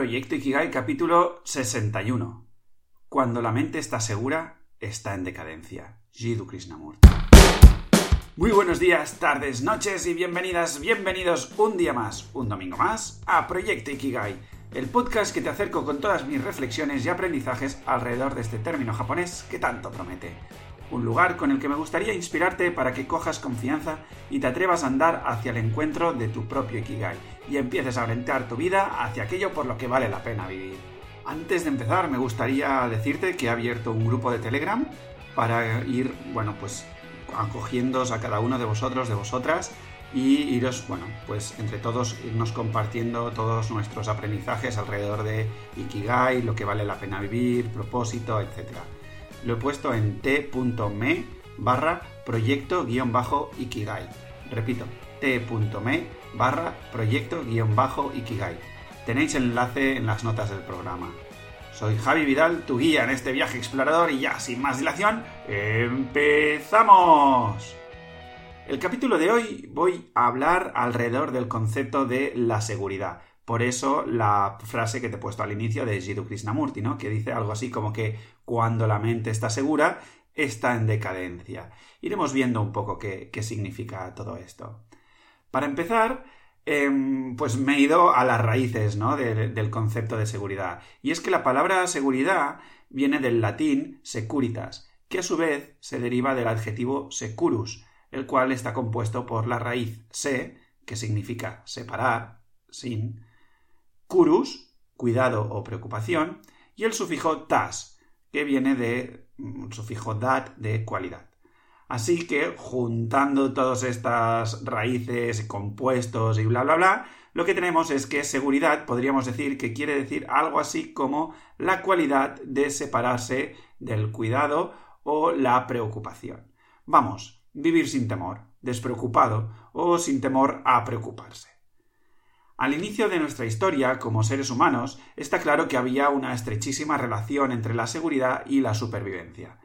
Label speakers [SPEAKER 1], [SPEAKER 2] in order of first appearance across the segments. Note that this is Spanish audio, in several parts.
[SPEAKER 1] Proyecto Ikigai capítulo 61. Cuando la mente está segura, está en decadencia. Jiddu Krishnamurti. Muy buenos días, tardes, noches y bienvenidas, bienvenidos un día más, un domingo más, a Proyecto Ikigai, el podcast que te acerco con todas mis reflexiones y aprendizajes alrededor de este término japonés que tanto promete un lugar con el que me gustaría inspirarte para que cojas confianza y te atrevas a andar hacia el encuentro de tu propio Ikigai y empieces a orientar tu vida hacia aquello por lo que vale la pena vivir. Antes de empezar, me gustaría decirte que he abierto un grupo de Telegram para ir, bueno, pues acogiéndoos a cada uno de vosotros, de vosotras, y iros, bueno, pues entre todos irnos compartiendo todos nuestros aprendizajes alrededor de Ikigai, lo que vale la pena vivir, propósito, etcétera lo he puesto en t.me barra proyecto guion bajo Ikigai. Repito, t.me barra proyecto guion bajo Ikigai. Tenéis el enlace en las notas del programa. Soy Javi Vidal, tu guía en este viaje explorador y ya, sin más dilación, ¡empezamos! El capítulo de hoy voy a hablar alrededor del concepto de la seguridad. Por eso la frase que te he puesto al inicio de Jiddu Krishnamurti, ¿no? Que dice algo así como que cuando la mente está segura, está en decadencia. Iremos viendo un poco qué, significa todo esto. Para empezar, em, pues me he ido a las raíces ¿no? del concepto de seguridad. Y es que la palabra seguridad viene del latín securitas, que a su vez se deriva del adjetivo securus, el cual está compuesto por la raíz se, que significa separar, sin, curus, cuidado o preocupación, y el sufijo tas, que viene de mm, sufijo dat de cualidad. Así que, juntando todas estas raíces, compuestos y bla, bla, bla, lo que tenemos es que seguridad podríamos decir que quiere decir algo así como la cualidad de separarse del cuidado o la preocupación. Vamos, vivir sin temor, despreocupado o sin temor a preocuparse. Al inicio de nuestra historia, como seres humanos, está claro que había una estrechísima relación entre la seguridad y la supervivencia.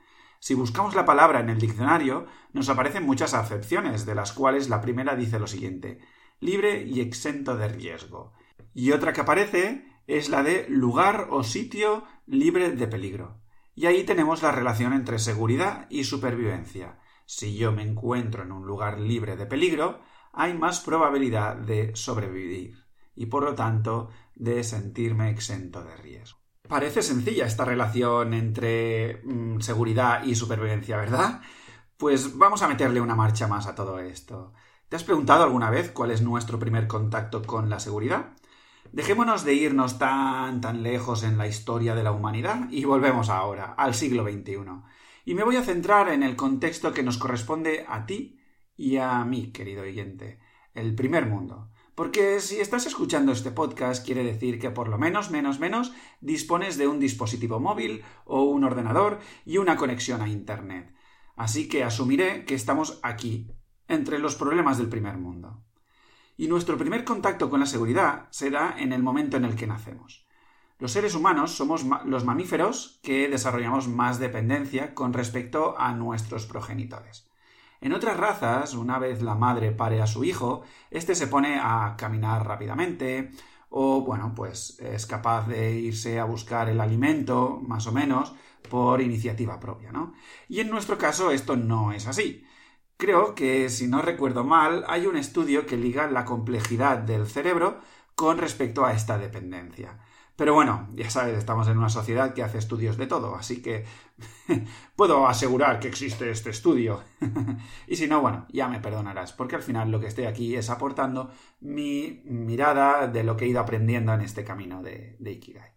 [SPEAKER 1] Si buscamos la palabra en el diccionario, nos aparecen muchas acepciones, de las cuales la primera dice lo siguiente libre y exento de riesgo. Y otra que aparece es la de lugar o sitio libre de peligro. Y ahí tenemos la relación entre seguridad y supervivencia. Si yo me encuentro en un lugar libre de peligro, hay más probabilidad de sobrevivir y por lo tanto de sentirme exento de riesgo. Parece sencilla esta relación entre mm, seguridad y supervivencia, ¿verdad? Pues vamos a meterle una marcha más a todo esto. ¿Te has preguntado alguna vez cuál es nuestro primer contacto con la seguridad? Dejémonos de irnos tan tan lejos en la historia de la humanidad y volvemos ahora, al siglo XXI. Y me voy a centrar en el contexto que nos corresponde a ti y a mí, querido oyente, el primer mundo. Porque si estás escuchando este podcast quiere decir que por lo menos, menos, menos, dispones de un dispositivo móvil o un ordenador y una conexión a Internet. Así que asumiré que estamos aquí, entre los problemas del primer mundo. Y nuestro primer contacto con la seguridad se da en el momento en el que nacemos. Los seres humanos somos los mamíferos que desarrollamos más dependencia con respecto a nuestros progenitores. En otras razas, una vez la madre pare a su hijo, éste se pone a caminar rápidamente, o bueno, pues es capaz de irse a buscar el alimento, más o menos, por iniciativa propia, ¿no? Y en nuestro caso esto no es así. Creo que, si no recuerdo mal, hay un estudio que liga la complejidad del cerebro con respecto a esta dependencia. Pero bueno, ya sabes, estamos en una sociedad que hace estudios de todo, así que puedo asegurar que existe este estudio. y si no, bueno, ya me perdonarás, porque al final lo que estoy aquí es aportando mi mirada de lo que he ido aprendiendo en este camino de, Ikigai.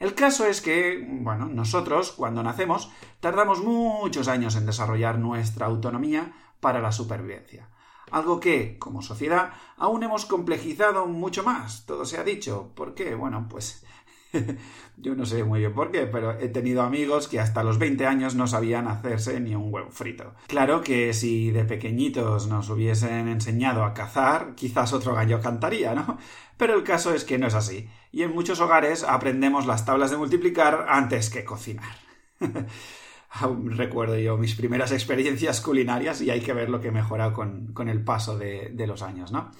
[SPEAKER 1] El caso es que, bueno, nosotros, cuando nacemos, tardamos muchos años en desarrollar nuestra autonomía para la supervivencia. Algo que, como sociedad, aún hemos complejizado mucho más, todo se ha dicho. ¿Por qué? Bueno, pues yo no sé muy bien por qué, pero he tenido amigos que hasta los 20 años no sabían hacerse ni un huevo frito. Claro que si de pequeñitos nos hubiesen enseñado a cazar, quizás otro gallo cantaría, ¿no? Pero el caso es que no es así, y en muchos hogares aprendemos las tablas de multiplicar antes que cocinar. recuerdo yo mis primeras experiencias culinarias y hay que ver lo que he mejorado con, el paso de, los años, ¿no?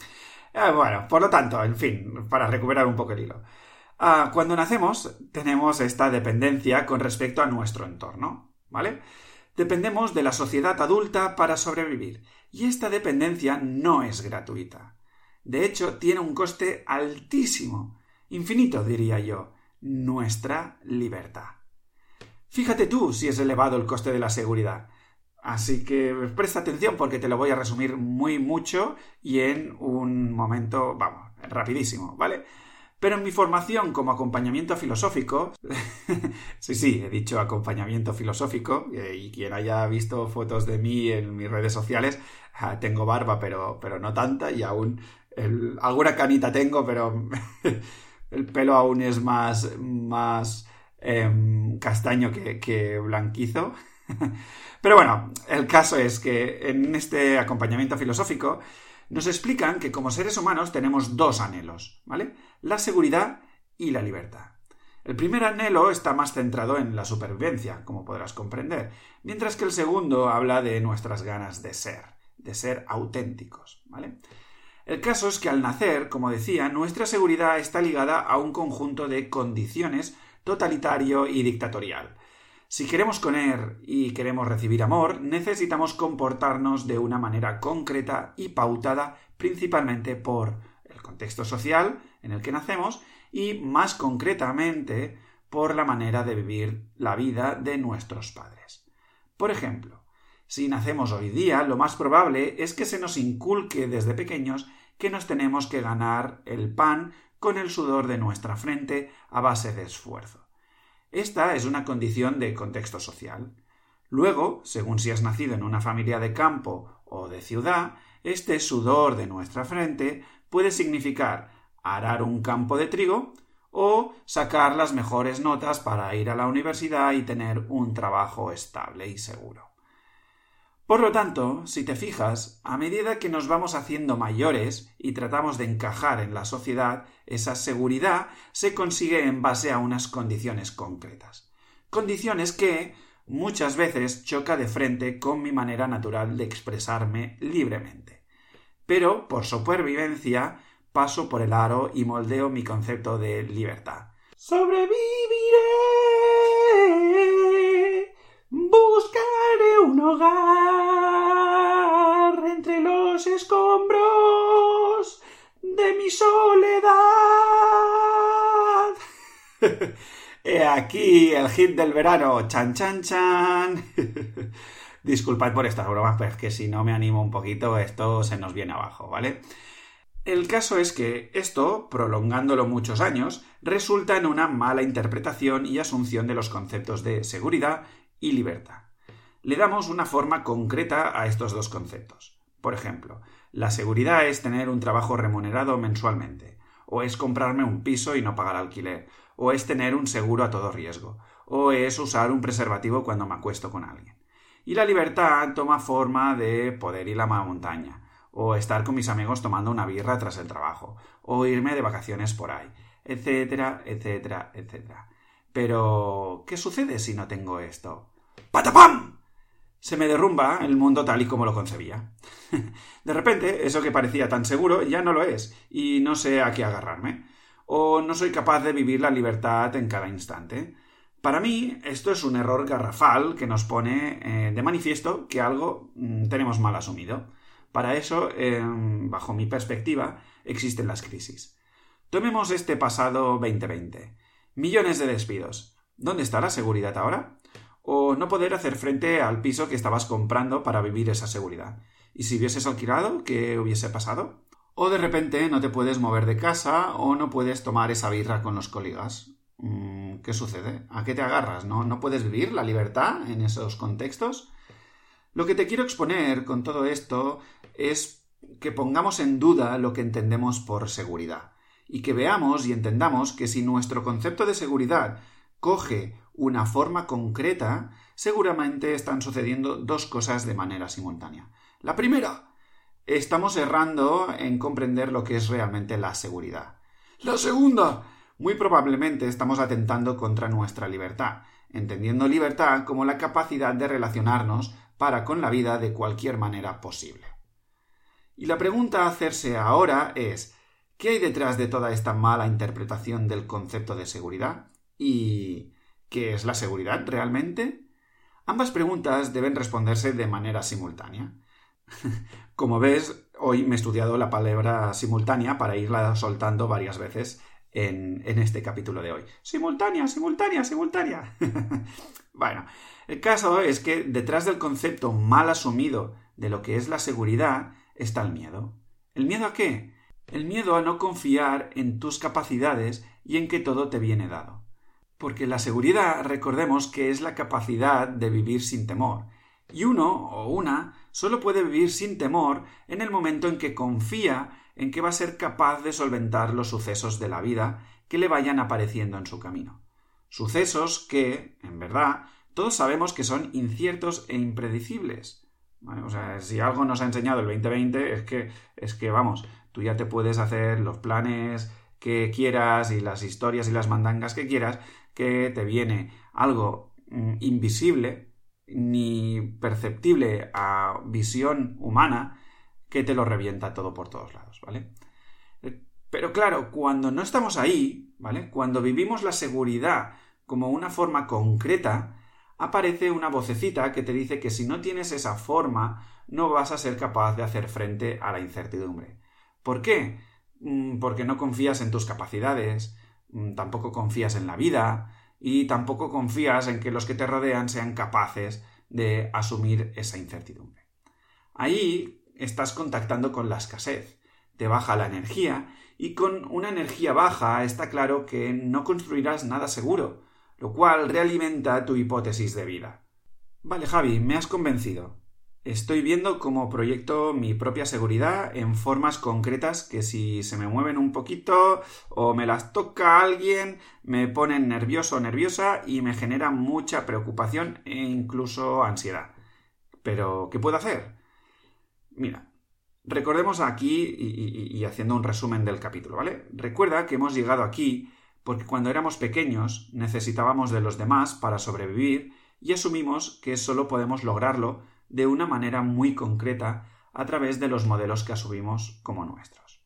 [SPEAKER 1] Eh, bueno, por lo tanto, en fin, para recuperar un poco el hilo. Ah, cuando nacemos tenemos esta dependencia con respecto a nuestro entorno, ¿vale? Dependemos de la sociedad adulta para sobrevivir, y esta dependencia no es gratuita. De hecho, tiene un coste altísimo, infinito diría yo, nuestra libertad. Fíjate tú si es elevado el coste de la seguridad. Así que presta atención porque te lo voy a resumir muy mucho y en un momento, vamos, rapidísimo, ¿vale? Pero en mi formación como acompañamiento filosófico, sí, sí, he dicho acompañamiento filosófico, eh, y quien haya visto fotos de mí en mis redes sociales, ah, tengo barba, pero, pero no tanta, y aún alguna canita tengo, pero el pelo aún es más, más em, castaño que, que blanquizo. Pero bueno, el caso es que en este acompañamiento filosófico nos explican que como seres humanos tenemos dos anhelos, ¿vale? La seguridad y la libertad. El primer anhelo está más centrado en la supervivencia, como podrás comprender, mientras que el segundo habla de nuestras ganas de ser, de ser auténticos, ¿vale? El caso es que al nacer, como decía, nuestra seguridad está ligada a un conjunto de condiciones totalitario y dictatorial, si queremos comer y queremos recibir amor, necesitamos comportarnos de una manera concreta y pautada principalmente por el contexto social en el que nacemos y más concretamente por la manera de vivir la vida de nuestros padres. Por ejemplo, si nacemos hoy día, lo más probable es que se nos inculque desde pequeños que nos tenemos que ganar el pan con el sudor de nuestra frente a base de esfuerzo. Esta es una condición de contexto social. Luego, según si has nacido en una familia de campo o de ciudad, este sudor de nuestra frente puede significar arar un campo de trigo o sacar las mejores notas para ir a la universidad y tener un trabajo estable y seguro. Por lo tanto, si te fijas, a medida que nos vamos haciendo mayores y tratamos de encajar en la sociedad, esa seguridad se consigue en base a unas condiciones concretas. Condiciones que muchas veces choca de frente con mi manera natural de expresarme libremente. Pero, por supervivencia, paso por el aro y moldeo mi concepto de libertad. Sobreviviré. Buscaré un hogar He aquí el hit del verano. Chan, chan, chan. Disculpad por estas bromas, pero es que si no me animo un poquito, esto se nos viene abajo, ¿vale? El caso es que esto, prolongándolo muchos años, resulta en una mala interpretación y asunción de los conceptos de seguridad y libertad. Le damos una forma concreta a estos dos conceptos. Por ejemplo, la seguridad es tener un trabajo remunerado mensualmente, o es comprarme un piso y no pagar alquiler, o es tener un seguro a todo riesgo, o es usar un preservativo cuando me acuesto con alguien. Y la libertad toma forma de poder ir a la montaña, o estar con mis amigos tomando una birra tras el trabajo, o irme de vacaciones por ahí, etcétera, etcétera, etcétera. Pero, ¿qué sucede si no tengo esto? ¡Patapam! Se me derrumba el mundo tal y como lo concebía. De repente, eso que parecía tan seguro ya no lo es, y no sé a qué agarrarme. O no soy capaz de vivir la libertad en cada instante. Para mí, esto es un error garrafal que nos pone eh, de manifiesto que algo mm, tenemos mal asumido. Para eso, em, bajo mi perspectiva, existen las crisis. Tomemos este pasado 2020. Millones de despidos. ¿Dónde está la seguridad ahora? O no poder hacer frente al piso que estabas comprando para vivir esa seguridad. ¿Y si hubieses alquilado, qué hubiese pasado? O de repente no te puedes mover de casa o no puedes tomar esa birra con los colegas. Mm, ¿Qué sucede? ¿A qué te agarras? ¿No, ¿No puedes vivir la libertad en esos contextos? Lo que te quiero exponer con todo esto es que pongamos en duda lo que entendemos por seguridad y que veamos y entendamos que si nuestro concepto de seguridad coge una forma concreta, seguramente están sucediendo dos cosas de manera simultánea. La primera, estamos errando en comprender lo que es realmente la seguridad. La segunda, muy probablemente estamos atentando contra nuestra libertad, entendiendo libertad como la capacidad de relacionarnos para con la vida de cualquier manera posible. Y la pregunta a hacerse ahora es ¿Qué hay detrás de toda esta mala interpretación del concepto de seguridad? ¿Y qué es la seguridad realmente? Ambas preguntas deben responderse de manera simultánea. Como ves, hoy me he estudiado la palabra simultánea para irla soltando varias veces en, este capítulo de hoy. Simultánea, simultánea, simultánea. bueno, el caso es que detrás del concepto mal asumido de lo que es la seguridad está el miedo. ¿El miedo a qué? El miedo a no confiar en tus capacidades y en que todo te viene dado. Porque la seguridad, recordemos que es la capacidad de vivir sin temor. Y uno o una solo puede vivir sin temor en el momento en que confía en que va a ser capaz de solventar los sucesos de la vida que le vayan apareciendo en su camino. Sucesos que, en verdad, todos sabemos que son inciertos e impredecibles. o sea, si algo nos ha enseñado el 2020 es que, es que, vamos, Tú ya te puedes hacer los planes que quieras y las historias y las mandangas que quieras, que te viene algo mm, invisible ni perceptible a visión humana que te lo revienta todo por todos lados, ¿vale? Eh, pero claro, cuando no estamos ahí, ¿vale? Cuando vivimos la seguridad como una forma concreta, aparece una vocecita que te dice que si no tienes esa forma, no vas a ser capaz de hacer frente a la incertidumbre. ¿Por qué? Mm, porque no confías en tus capacidades, tampoco confías en la vida y tampoco confías en que los que te rodean sean capaces de asumir esa incertidumbre. Ahí estás contactando con la escasez, te baja la energía y con una energía baja está claro que no construirás nada seguro, lo cual realimenta tu hipótesis de vida. Vale, Javi, me has convencido. Estoy viendo como proyecto mi propia seguridad en formas concretas que si se me mueven un poquito o me las toca alguien me ponen nervioso o nerviosa y me genera mucha preocupación e incluso ansiedad. Pero, ¿qué puedo hacer? Mira, recordemos aquí y, y haciendo un resumen del capítulo, ¿vale? Recuerda que hemos llegado aquí porque cuando éramos pequeños necesitábamos de los demás para sobrevivir y asumimos que solo podemos lograrlo de una manera muy concreta a través de los modelos que asumimos como nuestros.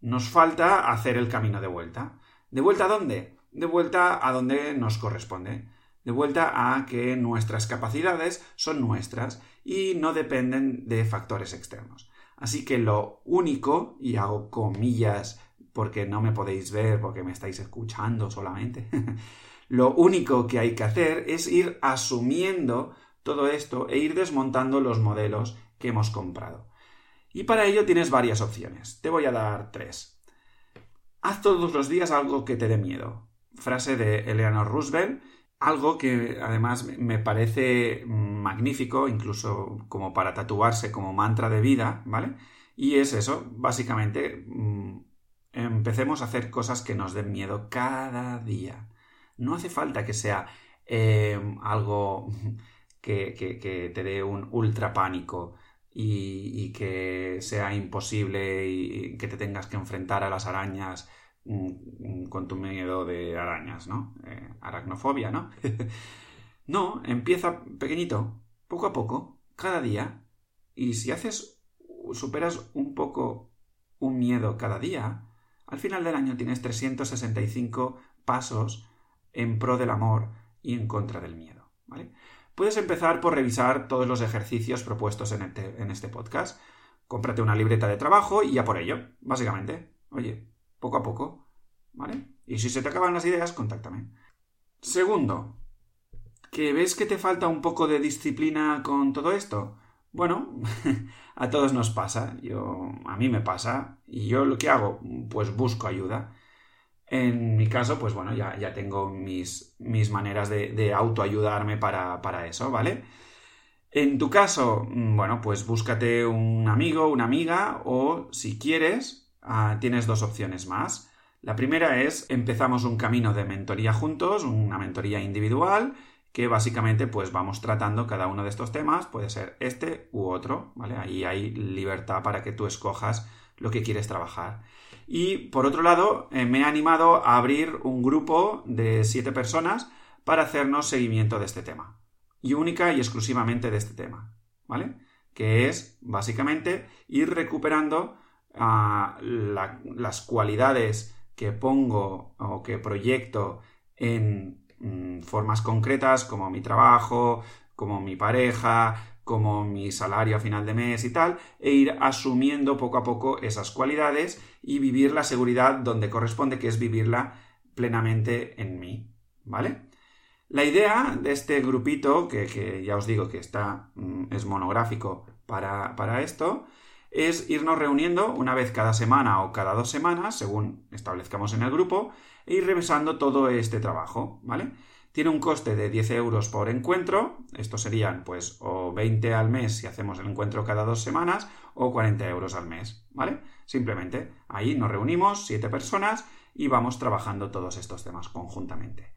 [SPEAKER 1] Nos falta hacer el camino de vuelta. ¿De vuelta a dónde? De vuelta a donde nos corresponde. De vuelta a que nuestras capacidades son nuestras y no dependen de factores externos. Así que lo único, y hago comillas porque no me podéis ver porque me estáis escuchando solamente, lo único que hay que hacer es ir asumiendo todo esto e ir desmontando los modelos que hemos comprado. Y para ello tienes varias opciones. Te voy a dar tres. Haz todos los días algo que te dé miedo. Frase de Eleanor Roosevelt, algo que además me parece magnífico, incluso como para tatuarse como mantra de vida, ¿vale? Y es eso, básicamente, mm, empecemos a hacer cosas que nos den miedo cada día. No hace falta que sea eh, algo que, te dé un ultra pánico y, que sea imposible y que te tengas que enfrentar a las arañas mm, con tu miedo de arañas, ¿no? Eh, aracnofobia, ¿no? no, empieza pequeñito, poco a poco, cada día, y si haces, superas un poco un miedo cada día, al final del año tienes 365 pasos en pro del amor y en contra del miedo, ¿vale? Puedes empezar por revisar todos los ejercicios propuestos este, en este, podcast. Cómprate una libreta de trabajo y ya por ello, básicamente. Oye, poco a poco, ¿vale? Y si se te acaban las ideas, contáctame. Segundo, ¿que ves que te falta un poco de disciplina con todo esto? Bueno, a todos nos pasa, yo a mí me pasa y yo lo que hago, pues busco ayuda. En mi caso, pues bueno, ya, ya tengo mis, mis maneras de, autoayudarme para, para, eso, ¿vale? En tu caso, mm, bueno, pues búscate un amigo, una amiga, o si quieres, ah, tienes dos opciones más. La primera es empezamos un camino de mentoría juntos, una mentoría individual, que básicamente pues vamos tratando cada uno de estos temas, puede ser este u otro, ¿vale? Ahí hay libertad para que tú escojas lo que quieres trabajar. Y por otro lado, eh, me he animado a abrir un grupo de siete personas para hacernos seguimiento de este tema. Y única y exclusivamente de este tema. ¿Vale? Que es básicamente ir recuperando ah, las cualidades que pongo o que proyecto en mm, formas concretas como mi trabajo, como mi pareja, como mi salario a final de mes y tal, e ir asumiendo poco a poco esas cualidades y vivir la seguridad donde corresponde, que es vivirla plenamente en mí. ¿Vale? La idea de este grupito, que, ya os digo que está, mm, es monográfico para, para esto, es irnos reuniendo una vez cada semana o cada dos semanas, según establezcamos en el grupo, e ir revisando todo este trabajo, ¿vale? Tiene un coste de 10 euros por encuentro, estos serían pues o 20 al mes si hacemos el encuentro cada dos semanas o 40 euros al mes, ¿vale? Simplemente ahí nos reunimos, siete personas, y vamos trabajando todos estos temas conjuntamente.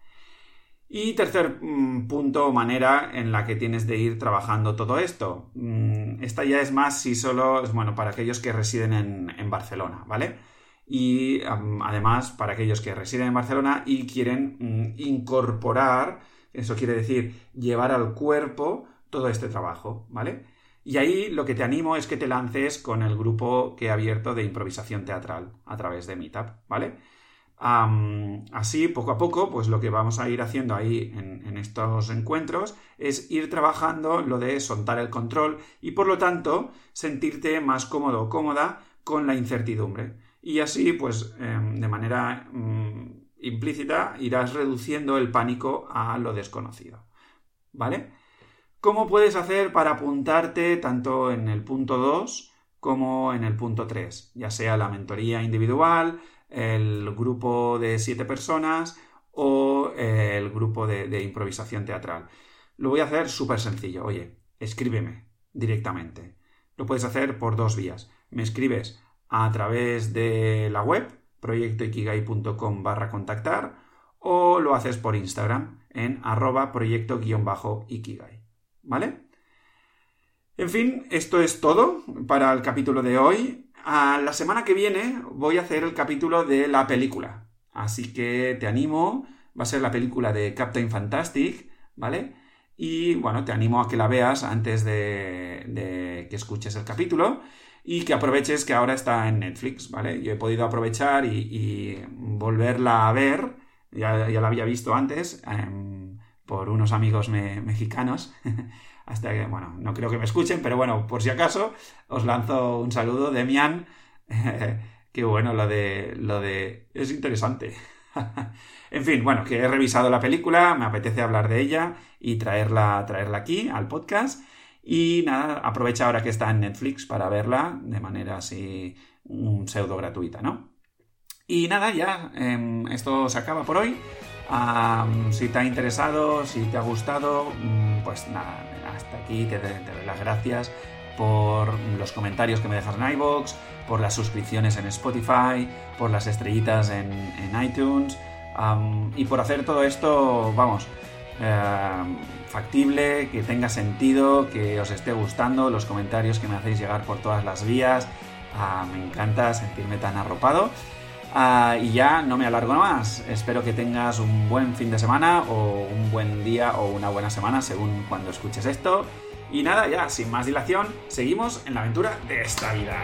[SPEAKER 1] Y tercer mm, punto o manera en la que tienes de ir trabajando todo esto. Mm, esta ya es más si solo es bueno para aquellos que residen en, en Barcelona, ¿vale? Y además para aquellos que residen en Barcelona y quieren mm, incorporar, eso quiere decir llevar al cuerpo todo este trabajo, ¿vale? Y ahí lo que te animo es que te lances con el grupo que he abierto de improvisación teatral a través de Meetup, ¿vale? así, poco a poco, pues lo que vamos a ir haciendo ahí en, en, estos encuentros es ir trabajando lo de soltar el control y por lo tanto sentirte más cómodo o cómoda con la incertidumbre y así, pues, em, de manera mm, implícita, irás reduciendo el pánico a lo desconocido. ¿Vale? ¿Cómo puedes hacer para apuntarte tanto en el punto 2 como en el punto 3? Ya sea la mentoría individual, el grupo de siete personas o el grupo de improvisación teatral. Lo voy a hacer súper sencillo. Oye, escríbeme directamente. Lo puedes hacer por dos vías. Me escribes a través de la web proyectoikigai.com barra contactar o lo haces por Instagram en arroba proyecto-ikigai. ¿Vale? En fin, esto es todo para el capítulo de hoy. A la semana que viene voy a hacer el capítulo de la película. Así que te animo. Va a ser la película de Captain Fantastic, ¿vale? Y bueno, te animo a que la veas antes de, de que escuches el capítulo y que aproveches que ahora está en Netflix, ¿vale? Yo he podido aprovechar y, volverla a ver, ya, la había visto antes em, por unos amigos mexicanos, hasta que, bueno, no creo que me escuchen, pero bueno, por si acaso, os lanzo un saludo, Demian, que bueno, lo de, lo de... es interesante. en fin, bueno, que he revisado la película, me apetece hablar de ella y traerla, traerla aquí al podcast. Y nada, aprovecha ahora que está en Netflix para verla de manera así un pseudo gratuita, ¿no? Y nada, ya em, esto se acaba por hoy. si te ha interesado, si te ha gustado, mm, pues nada, hasta aquí te, doy las gracias por los comentarios que me dejas en iVoox, por las suscripciones en Spotify, por las estrellitas en, iTunes y por hacer todo esto, vamos, factible, que tenga sentido, que os esté gustando, los comentarios que me hacéis llegar por todas las vías. Ah, me encanta sentirme tan arropado. Ah, y ya no me alargo más. Espero que tengas un buen fin de semana o un buen día o una buena semana según cuando escuches esto. Y nada, ya sin más dilación, seguimos en la aventura de esta vida.